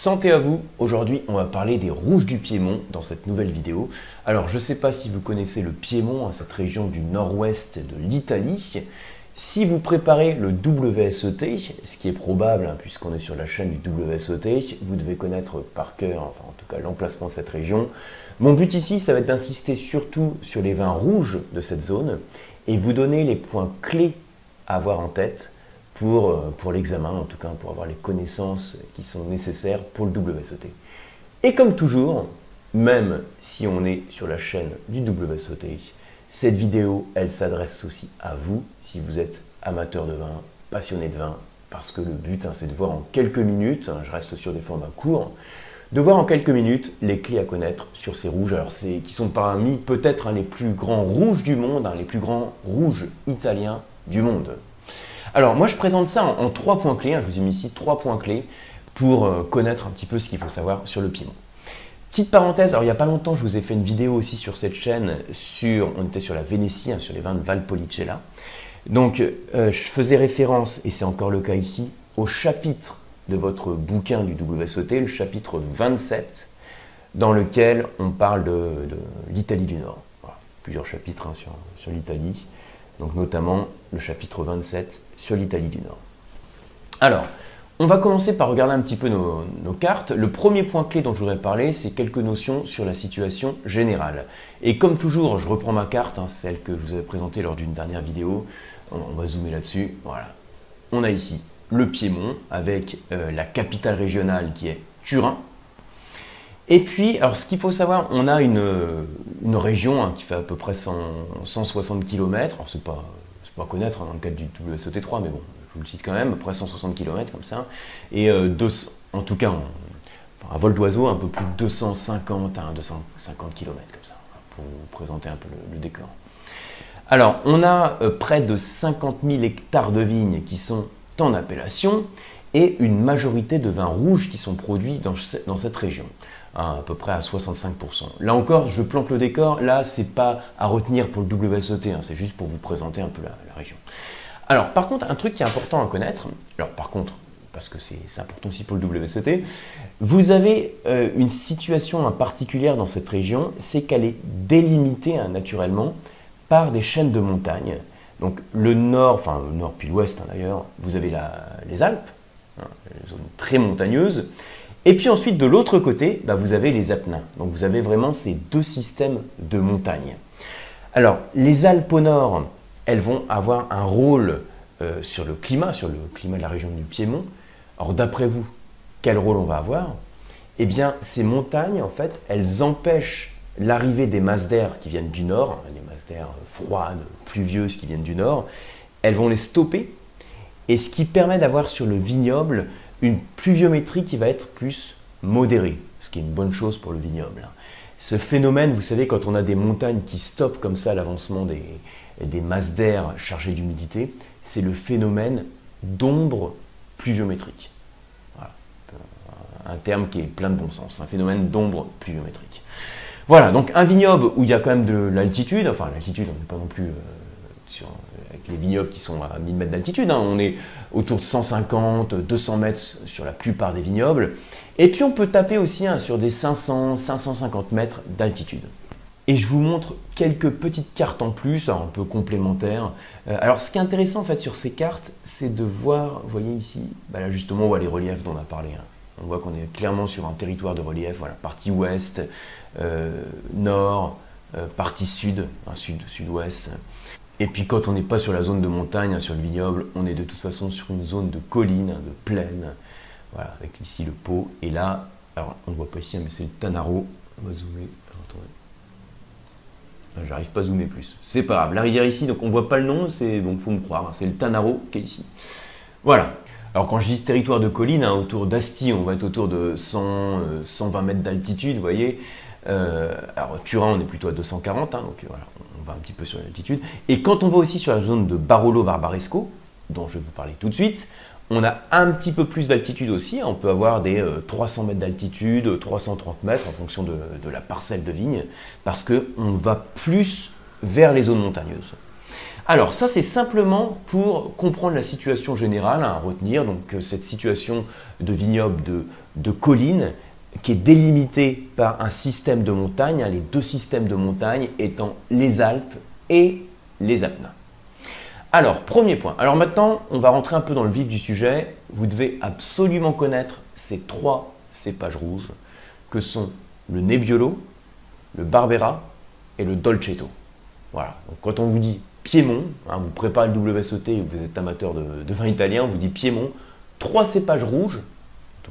Santé à vous, aujourd'hui on va parler des rouges du Piémont dans cette nouvelle vidéo. Alors je ne sais pas si vous connaissez le Piémont, hein, cette région du nord-ouest de l'Italie. Si vous préparez le WSET, ce qui est probable hein, puisqu'on est sur la chaîne du WSET, vous devez connaître par cœur, enfin en tout cas l'emplacement de cette région. Mon but ici, ça va être d'insister surtout sur les vins rouges de cette zone et vous donner les points clés à avoir en tête pour, euh, pour l'examen, en tout cas pour avoir les connaissances qui sont nécessaires pour le WSET. Et comme toujours, même si on est sur la chaîne du WSET, cette vidéo, elle s'adresse aussi à vous, si vous êtes amateur de vin, passionné de vin, parce que le but, hein, c'est de voir en quelques minutes, hein, je reste sur des formats courts, de voir en quelques minutes les clés à connaître sur ces rouges, alors c'est qui sont parmi peut-être les plus grands rouges du monde, les plus grands rouges italiens du monde. Alors moi je présente ça en, trois points clés, hein. je vous ai mis ici trois points clés pour euh, connaître un petit peu ce qu'il faut savoir sur le Piémont. Petite parenthèse, alors il n'y a pas longtemps je vous ai fait une vidéo aussi sur cette chaîne, sur, on était sur la Vénétie, hein, sur les vins de Valpolicella. Donc euh, je faisais référence, et c'est encore le cas ici, au chapitre de votre bouquin du WSOT, le chapitre 27, dans lequel on parle de, l'Italie du Nord. plusieurs chapitres hein, sur, sur l'Italie, donc notamment le chapitre 27 sur l'Italie du Nord. Alors, on va commencer par regarder un petit peu nos, cartes. Le premier point clé dont je voudrais parler, c'est quelques notions sur la situation générale. Et comme toujours, je reprends ma carte, hein, celle que je vous avais présentée lors d'une dernière vidéo. On, va zoomer là-dessus. Voilà. On a ici le Piémont avec euh, la capitale régionale qui est Turin. Et puis, alors ce qu'il faut savoir, on a une, région hein, qui fait à peu près 160 km. Alors c'est pas pas connaître hein, dans le cadre du WSOT3, mais bon, je vous le cite quand même, à peu près 160 km comme ça. Et euh, en tout cas, à vol d'oiseau, un peu plus de 250 à 250 km comme ça, pour présenter un peu le, décor. Alors, on a euh, près de 50 000 hectares de vignes qui sont en appellation et une majorité de vins rouges qui sont produits dans cette région à peu près à 65%. Là encore, je plante le décor, là c'est pas à retenir pour le WSET, hein, c'est juste pour vous présenter un peu la, région. Alors par contre, un truc qui est important à connaître, alors par contre, parce que c'est important aussi pour le WSET, vous avez euh, une situation particulière dans cette région, c'est qu'elle est délimitée hein, naturellement par des chaînes de montagnes. Donc le nord, enfin le nord puis l'ouest hein, d'ailleurs, vous avez les Alpes, une zone très montagneuse, et puis ensuite, de l'autre côté, bah, vous avez les Apennins. Donc vous avez vraiment ces deux systèmes de montagnes. Alors, les Alpes au nord, elles vont avoir un rôle euh, sur le climat, sur le climat de la région du Piémont. Alors d'après vous, quel rôle on va avoir? Eh bien, ces montagnes, en fait, elles empêchent l'arrivée des masses d'air qui viennent du nord, hein, des masses d'air froides, pluvieuses qui viennent du nord. Elles vont les stopper, et ce qui permet d'avoir sur le vignoble une pluviométrie qui va être plus modérée, ce qui est une bonne chose pour le vignoble. Ce phénomène, vous savez, quand on a des montagnes qui stoppent comme ça l'avancement des, masses d'air chargées d'humidité, c'est le phénomène d'ombre pluviométrique. Voilà. Un terme qui est plein de bon sens, un phénomène d'ombre pluviométrique. Voilà, donc un vignoble où il y a quand même de l'altitude, enfin l'altitude, on n'est pas non plus euh, avec les vignobles qui sont à 1000 mètres d'altitude. Hein. On est autour de 150, 200 mètres sur la plupart des vignobles. Et puis on peut taper aussi hein, sur des 500, 550 mètres d'altitude. Et je vous montre quelques petites cartes en plus, un peu complémentaires. Euh, alors ce qui est intéressant en fait sur ces cartes, c'est de voir, vous voyez ici, bah là justement on voit les reliefs dont on a parlé. Hein. On voit qu'on est clairement sur un territoire de relief, voilà, partie ouest, euh, nord, euh, partie sud, sud, sud-ouest. Et puis quand on n'est pas sur la zone de montagne, hein, sur le vignoble, on est de toute façon sur une zone de colline, hein, de plaine. Voilà, avec ici le pot. Et là, alors on ne voit pas ici, hein, mais c'est le Tanaro. On va zoomer. Ah, j'arrive pas à zoomer plus. C'est pas grave. La rivière ici, donc on voit pas le nom, c'est donc faut me croire. C'est le Tanaro qui est ici. Voilà. Alors quand je dis territoire de colline, autour d'Asti, on va être autour de 100, 120 euh, mètres d'altitude, vous voyez. Euh, alors Turin, on est plutôt à 240, donc voilà, un petit peu sur l'altitude. Et quand on va aussi sur la zone de Barolo-Barbaresco, dont je vais vous parler tout de suite, on a un petit peu plus d'altitude aussi. On peut avoir des 300 euh, mètres d'altitude, 330 mètres en fonction de, la parcelle de vigne, parce qu'on va plus vers les zones montagneuses. Alors ça c'est simplement pour comprendre la situation générale à retenir, donc euh, cette situation de vignoble de, de colline qui est délimitée par un système de montagnes, hein, les deux systèmes de montagnes étant les Alpes et les Apennins. Alors, premier point. Alors maintenant, on va rentrer un peu dans le vif du sujet. Vous devez absolument connaître ces trois cépages rouges que sont le Nebbiolo, le Barbera et le Dolcetto. Voilà. Quand on vous dit Piémont, hein, vous préparez le WSOT et vous êtes amateur de, vin italien, on vous dit Piémont, trois cépages rouges,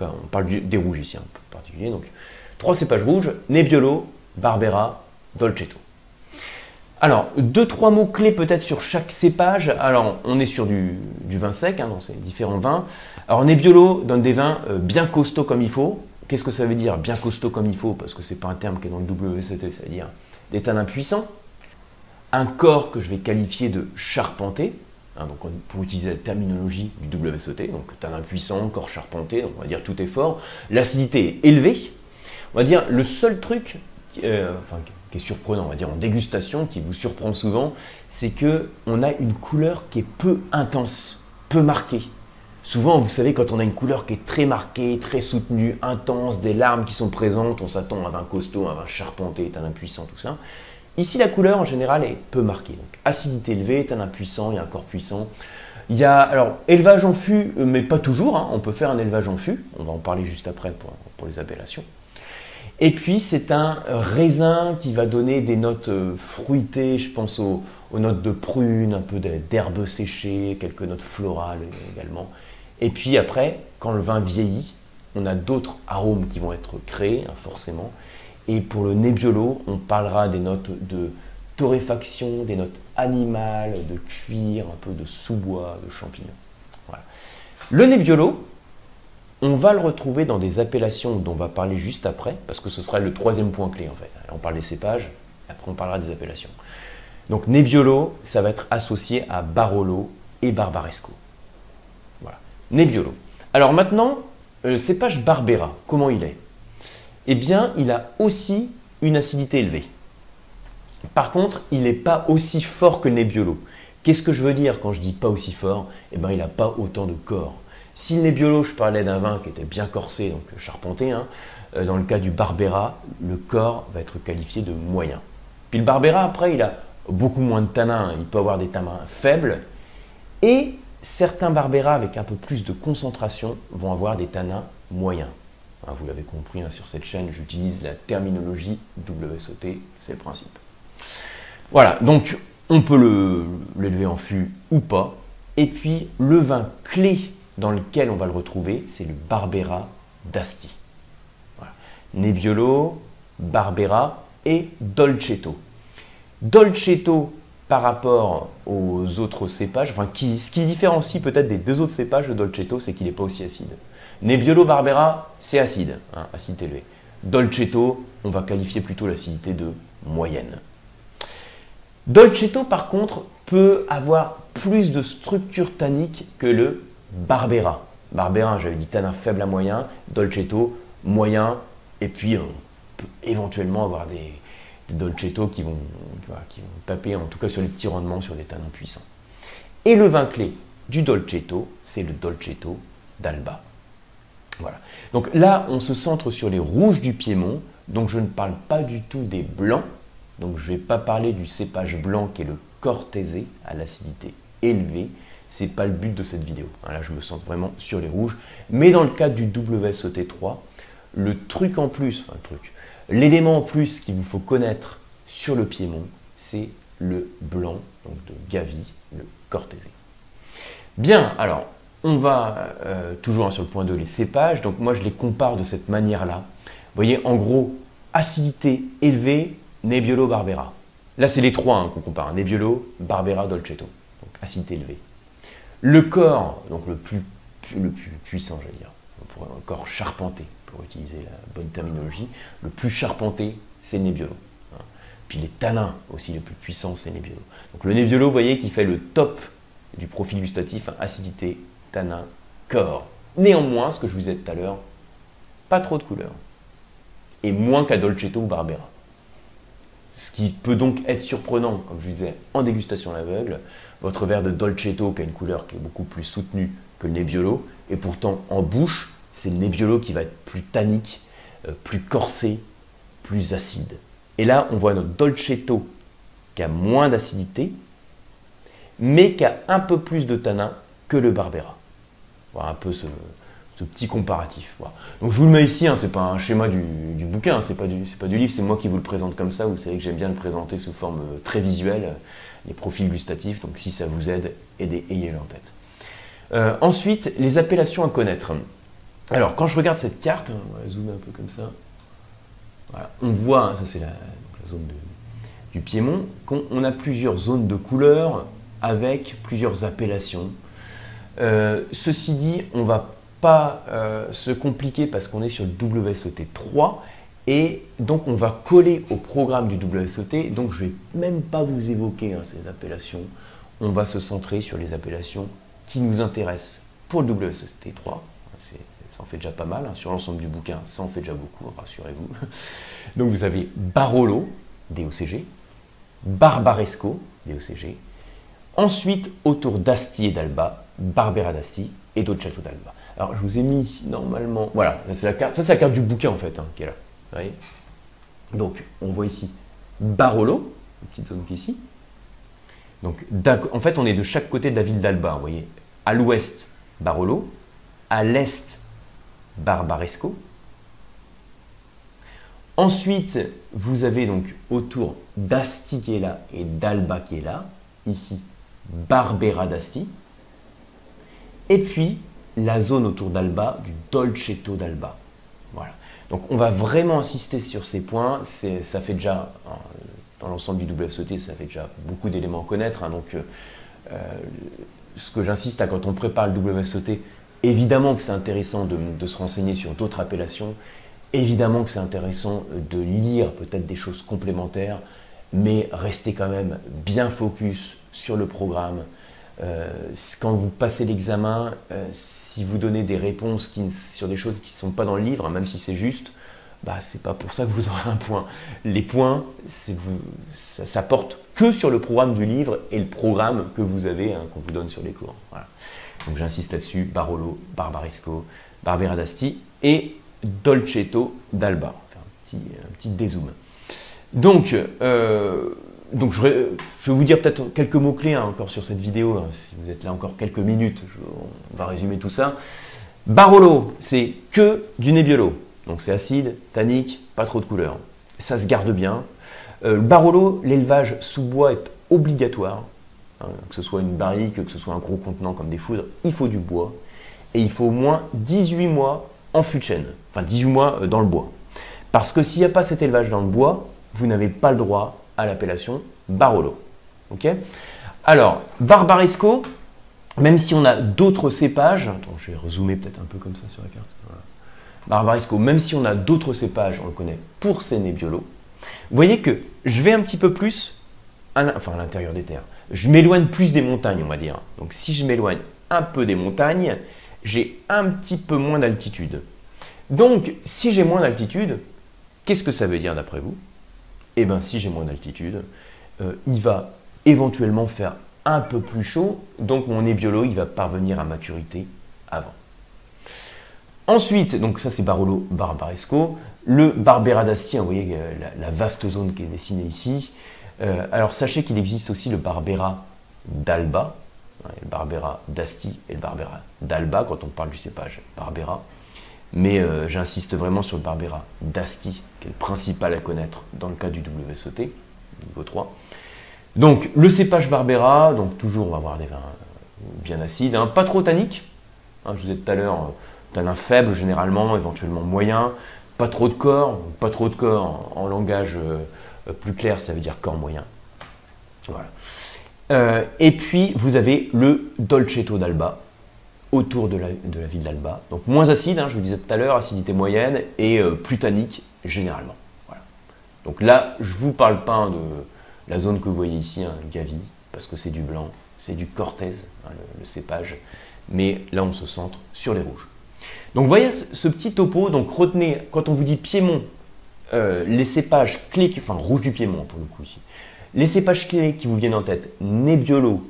on parle des rouges ici en particulier, donc trois cépages rouges, Nebbiolo, Barbera, Dolcetto. Alors, deux, trois mots clés peut-être sur chaque cépage. Alors, on est sur du, vin sec, hein, donc c'est différents vins. Alors, Nebbiolo donne des vins euh, bien costauds comme il faut. Qu'est-ce que ça veut dire bien costaud comme il faut? Parce que ce n'est pas un terme qui est dans le WST, c'est-à-dire des tanins puissants. Un corps que je vais qualifier de charpenté, hein, donc pour utiliser la terminologie du WSOT, donc tanin puissant, corps charpenté, on va dire tout est fort. L'acidité est élevée. On va dire le seul truc, euh, qui est surprenant, on va dire en dégustation, qui vous surprend souvent, c'est que on a une couleur qui est peu intense, peu marquée. Souvent, vous savez, quand on a une couleur qui est très marquée, très soutenue, intense, des larmes qui sont présentes, on s'attend à un vin costaud, un vin charpenté, un impuissant, tout ça. Ici, la couleur en général est peu marquée. Acidité élevée, un impuissant, il y a un corps puissant. Il y a alors élevage en fût, mais pas toujours. Hein. On peut faire un élevage en fût. On va en parler juste après pour les appellations. Et puis c'est un raisin qui va donner des notes euh, fruitées, je pense aux, notes de prune, un peu d'herbe séchée, quelques notes florales également. Et puis après, quand le vin vieillit, on a d'autres arômes qui vont être créés, hein, forcément. Et pour le Nebbiolo, on parlera des notes de torréfaction, des notes animales, de cuir, un peu de sous-bois, de champignons. Le Nebbiolo, on va le retrouver dans des appellations dont on va parler juste après, parce que ce sera le troisième point clé en fait. on parle des cépages, après on parlera des appellations. Donc Nebbiolo, ça va être associé à Barolo et Barbaresco. Voilà. Nebbiolo. Alors maintenant, le cépage Barbera, comment il est? Eh bien, il a aussi une acidité élevée. Par contre, il n'est pas aussi fort que le Nebbiolo. Qu'est-ce que je veux dire quand je dis pas aussi fort? Eh bien, il n'a pas autant de corps. Si le Nebbiolo, je parlais d'un vin qui était bien corsé, donc charpenté, hein, euh, dans le cas du Barbera, le corps va être qualifié de moyen. Puis le Barbera, après, il a beaucoup moins de tanins, hein. il peut avoir des tanins faibles, et certains Barbera avec un peu plus de concentration vont avoir des tanins moyens. Hein, vous l'avez compris sur cette chaîne, j'utilise la terminologie WSOT, c'est le principe. Voilà, donc on peut l'élever en fût ou pas. Et puis le vin clé dans lequel on va le retrouver, c'est le Barbera d'Asti. Nebbiolo, Barbera et Dolcetto. Dolcetto par rapport aux autres cépages, enfin, ce qui différencie peut-être des deux autres cépages de Dolcetto, c'est qu'il n'est pas aussi acide. Nebbiolo Barbera, c'est acide, hein, acidité élevée. Dolcetto, on va qualifier plutôt l'acidité de moyenne. Dolcetto, par contre, peut avoir plus de structure tannique que le Barbera. Barbera, j'avais dit tanin faible à moyen, Dolcetto moyen, et puis on peut éventuellement avoir des, Dolcetto qui vont, qui vont taper en tout cas sur les petits rendements sur des tanins puissants. Et le vin clé du Dolcetto, c'est le Dolcetto d'Alba. Voilà. Donc là, on se centre sur les rouges du Piémont, donc je ne parle pas du tout des blancs, donc je ne vais pas parler du cépage blanc qui est le Cortese à l'acidité élevée, c'est pas le but de cette vidéo. Hein, là, je me sens vraiment sur les rouges. Mais dans le cadre du WSOT3, le truc en plus, enfin le truc, l'élément en plus qu'il vous faut connaître sur le Piémont, c'est le blanc, donc de Gavi, le Cortese. Bien, alors, on va euh, toujours sur le point 2, les cépages. Donc moi, je les compare de cette manière-là. Vous voyez, en gros, acidité élevée, Nebbiolo, Barbera. Là, c'est les trois hein, qu'on compare. Nebbiolo, Barbera, Dolcetto. Donc acidité élevée. Le corps, donc le plus, le plus puissant, j'allais dire, un corps charpenté, pour utiliser la bonne terminologie, le plus charpenté, c'est Nebbiolo. Hein. Puis les tanins aussi, le plus puissant, c'est Nebbiolo. Donc le Nebbiolo, vous voyez, qui fait le top du profil gustatif, hein, acidité, tanin, corps. Néanmoins, ce que je vous disais tout à l'heure, pas trop de couleurs. Et moins qu'à Dolcetto ou Barbera. ce qui peut donc être surprenant, comme je vous disais, en dégustation à l'aveugle. Votre verre de Dolcetto qui a une couleur qui est beaucoup plus soutenue que le Nebbiolo, et pourtant en bouche, c'est le Nebbiolo qui va être plus tannique, euh, plus corsé, plus acide. Et là, on voit notre Dolcetto qui a moins d'acidité, mais qui a un peu plus de tanin que le Barbera. Voilà un peu ce, petit comparatif. Donc je vous le mets ici, hein, c'est pas un schéma du, bouquin, hein, c'est pas, du, pas livre, c'est moi qui vous le présente comme ça. Vous savez que j'aime bien le présenter sous forme euh, très visuelle, euh, les profils gustatifs, donc si ça vous aide, ayez-le en tête. Euh, ensuite, les appellations à connaître. Alors, quand je regarde cette carte, on va zoomer un peu comme ça, on voit, hein, ça c'est la, zone du Piémont, qu'on a plusieurs zones de couleurs avec plusieurs appellations. Ceci dit, on va pas euh, se compliquer parce qu'on est sur le WSOT 3 et donc on va coller au programme du WSOT. Donc je ne vais même pas vous évoquer hein, ces appellations. On va se centrer sur les appellations qui nous intéressent pour le WSOT 3. Ça en fait déjà pas mal. Hein. Sur l'ensemble du bouquin, ça en fait déjà beaucoup, rassurez-vous. Donc vous avez Barolo, DOCG, Barbaresco, DOCG. Ensuite, autour d'Asti et d'Alba, Barbera d'Asti et Dolcetto d'Alba. Alors, je vous ai mis ici, normalement, voilà, c'est la carte, ça c'est la carte du bouquin en fait, hein, qui est là. Vous voyez? Donc, on voit ici Barolo, une petite zone qui est ici. Donc, en fait, on est de chaque côté de la ville d'Alba, vous voyez. À l'ouest, Barolo, à l'est, Barbaresco. Ensuite, vous avez donc autour d'Asti qui est là et d'Alba qui est là, ici, Barbera d'Asti. Et puis, la zone autour d'Alba, du Dolcetto d'Alba. Voilà. Donc on va vraiment insister sur ces points. Ça fait déjà, dans l'ensemble du WSOT, ça fait déjà beaucoup d'éléments à connaître. Hein. donc euh, euh, ce que j'insiste quand on prépare le WSOT, évidemment que c'est intéressant de, se renseigner sur d'autres appellations. Évidemment que c'est intéressant de lire peut-être des choses complémentaires, mais restez quand même bien focus sur le programme, euh, quand vous passez l'examen, euh, si vous donnez des réponses sur des choses qui ne sont pas dans le livre, même si c'est juste, bah, c'est pas pour ça que vous aurez un point. Les points, vous, ça, porte que sur le programme du livre et le programme que vous avez, hein, qu'on vous donne sur les cours. Donc j'insiste là-dessus, Barolo, Barbaresco, Barbera d'Asti et Dolcetto d'Alba. Un petit, un petit dézoom. Donc, euh, donc je, vais vous dire peut-être quelques mots-clés hein, encore sur cette vidéo, hein, si vous êtes là encore quelques minutes, on va résumer tout ça. Barolo, c'est que du Nebbiolo, donc c'est acide, tannique, pas trop de couleur. Ça se garde bien. Euh, Barolo, l'élevage sous bois est obligatoire, hein, que ce soit une barrique, que ce soit un gros contenant comme des foudres, il faut du bois, et il faut au moins 18 mois en fût de chêne, enfin 18 mois euh, dans le bois. Parce que s'il n'y a pas cet élevage dans le bois, vous n'avez pas le droit à l'appellation Barolo. Alors, Barbaresco, même si on a d'autres cépages, je vais rezoomer peut-être un peu comme ça sur la carte. Barbaresco, même si on a d'autres cépages, on le connaît pour ses Nebbiolo. Vous voyez que je vais un petit peu plus, à l'intérieur des terres. Je m'éloigne plus des montagnes, on va dire. Donc si je m'éloigne un peu des montagnes, j'ai un petit peu moins d'altitude. Donc si j'ai moins d'altitude, qu'est-ce que ça veut dire d'après vous? Eh bien si j'ai moins d'altitude, euh, il va éventuellement faire un peu plus chaud, donc mon nébiolo il va parvenir à maturité avant. Ensuite, donc ça c'est Barolo Barbaresco, le Barbera d'Asti, vous voyez euh, la, vaste zone qui est dessinée ici. Euh, alors sachez qu'il existe aussi le Barbera d'Alba, hein, le Barbera d'Asti et le Barbera d'Alba quand on parle du cépage Barbera. Mais euh, j'insiste vraiment sur le Barbera d'Asti, qui est le principal à connaître dans le cas du WSOT, niveau 3. Donc le cépage Barbera, donc toujours on va avoir des vins bien acides, hein, pas trop tanniques. Hein, je vous ai dit tout à l'heure, euh, tanin faible généralement, éventuellement moyen, pas trop de corps, pas trop de corps en, langage euh, plus clair, ça veut dire corps moyen. Voilà. et puis vous avez le Dolcetto d'Alba, autour de la, ville d'Alba. Donc moins acide, hein, je vous disais tout à l'heure, acidité moyenne, et euh, plus tannique généralement. Donc là, je ne vous parle pas de la zone que vous voyez ici, hein, Gavi, parce que c'est du blanc, c'est du Cortez, hein, le, cépage, mais là on se centre sur les rouges. Donc voyez ce, petit topo, donc retenez, quand on vous dit Piémont, euh, les cépages clés, enfin rouge du Piémont pour le coup ici, les cépages clés qui vous viennent en tête, Nebbiolo,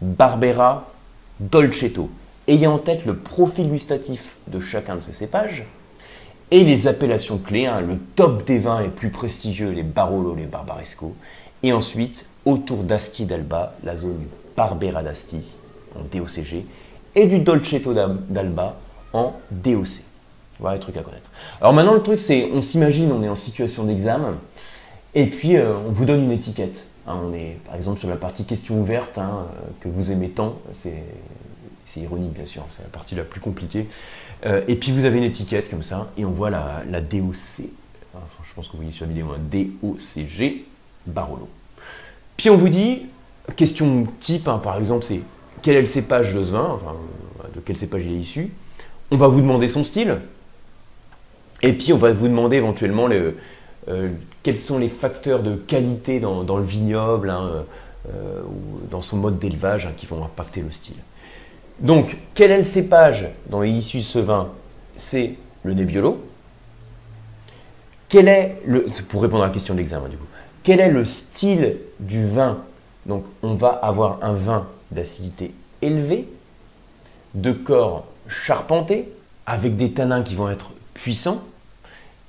Barbera, Dolcetto, ayez en tête le profil gustatif de chacun de ces cépages et les appellations clés, hein, le top des vins les plus prestigieux, les Barolo, les Barbaresco, et ensuite autour d'Asti d'Alba, la zone du Barbera d'Asti en DOCG et du Dolcetto d'Alba en DOC. Voilà les trucs à connaître. Alors maintenant, le truc, c'est, on s'imagine, on est en situation d'examen, et puis euh, on vous donne une étiquette. Hein, on est, par exemple, sur la partie question ouverte hein, euh, que vous aimez tant. C'est, ironique, bien sûr, c'est la partie la plus compliquée. Euh, et puis vous avez une étiquette comme ça, et on voit la, DOC. je pense que vous voyez sur la vidéo, un DOCG Barolo. Puis on vous dit, question type, hein, par exemple, c'est quel est le cépage de ce vin, de quel cépage il est issu. On va vous demander son style. Et puis on va vous demander éventuellement euh, quels sont les facteurs de qualité dans, le vignoble hein, euh, ou dans son mode d'élevage hein, qui vont impacter le style. Donc, quel est le cépage dont est issu ce vin? C'est le Nebbiolo. Quel est le, pour répondre à la question de l'examen quel est le style du vin? Donc, on va avoir un vin d'acidité élevée, de corps charpenté, avec des tanins qui vont être puissants,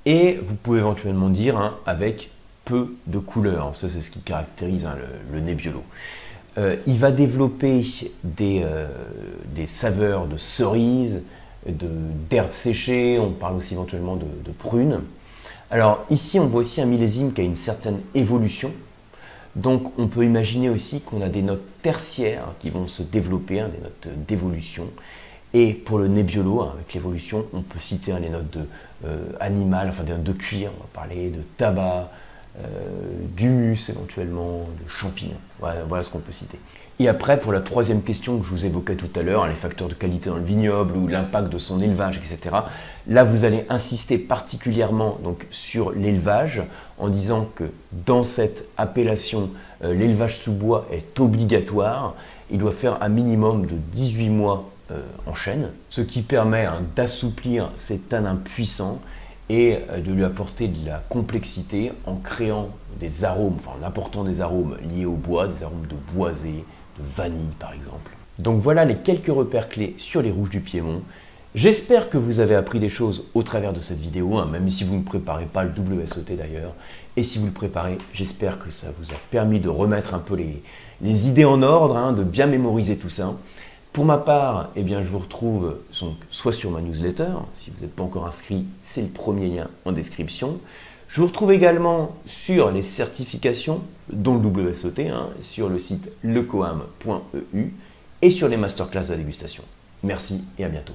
et vous pouvez éventuellement dire hein, avec peu de couleurs. Ça, c'est ce qui caractérise hein, le, Nebbiolo. Euh, il va développer des, euh, saveurs de cerises, d'herbes séchées, on parle aussi éventuellement de, prunes. Alors ici, on voit aussi un millésime qui a une certaine évolution. Donc on peut imaginer aussi qu'on a des notes tertiaires qui vont se développer, hein, des notes d'évolution. Et pour le Nebbiolo, hein, avec l'évolution, on peut citer les notes de euh, enfin de cuir, on va parler de tabac, d'humus éventuellement, de champignons. Voilà, ce qu'on peut citer. Et après, pour la troisième question que je vous évoquais tout à l'heure, hein, les facteurs de qualité dans le vignoble ou l'impact de son élevage, etc. Là, vous allez insister particulièrement sur l'élevage en disant que dans cette appellation, euh, l'élevage sous bois est obligatoire. Il doit faire un minimum de 18 mois euh, en chaîne, ce qui permet hein, d'assouplir cet tanins puissant et euh, de lui apporter de la complexité en créant des arômes, en apportant des arômes liés au bois, des arômes de boisé, de vanille par exemple. Donc voilà les quelques repères clés sur les rouges du Piémont. J'espère que vous avez appris des choses au travers de cette vidéo, hein, même si vous ne préparez pas le WSOT d'ailleurs. Et si vous le préparez, j'espère que ça vous a permis de remettre un peu les, idées en ordre, hein, de bien mémoriser tout ça. Pour ma part, eh bien, je vous retrouve soit sur ma newsletter, si vous n'êtes pas encore inscrit, c'est le premier lien en description. Je vous retrouve également sur les certifications, dont le WSOT, hein, sur le site lecoam.eu et sur les masterclass de dégustation. Merci et à bientôt.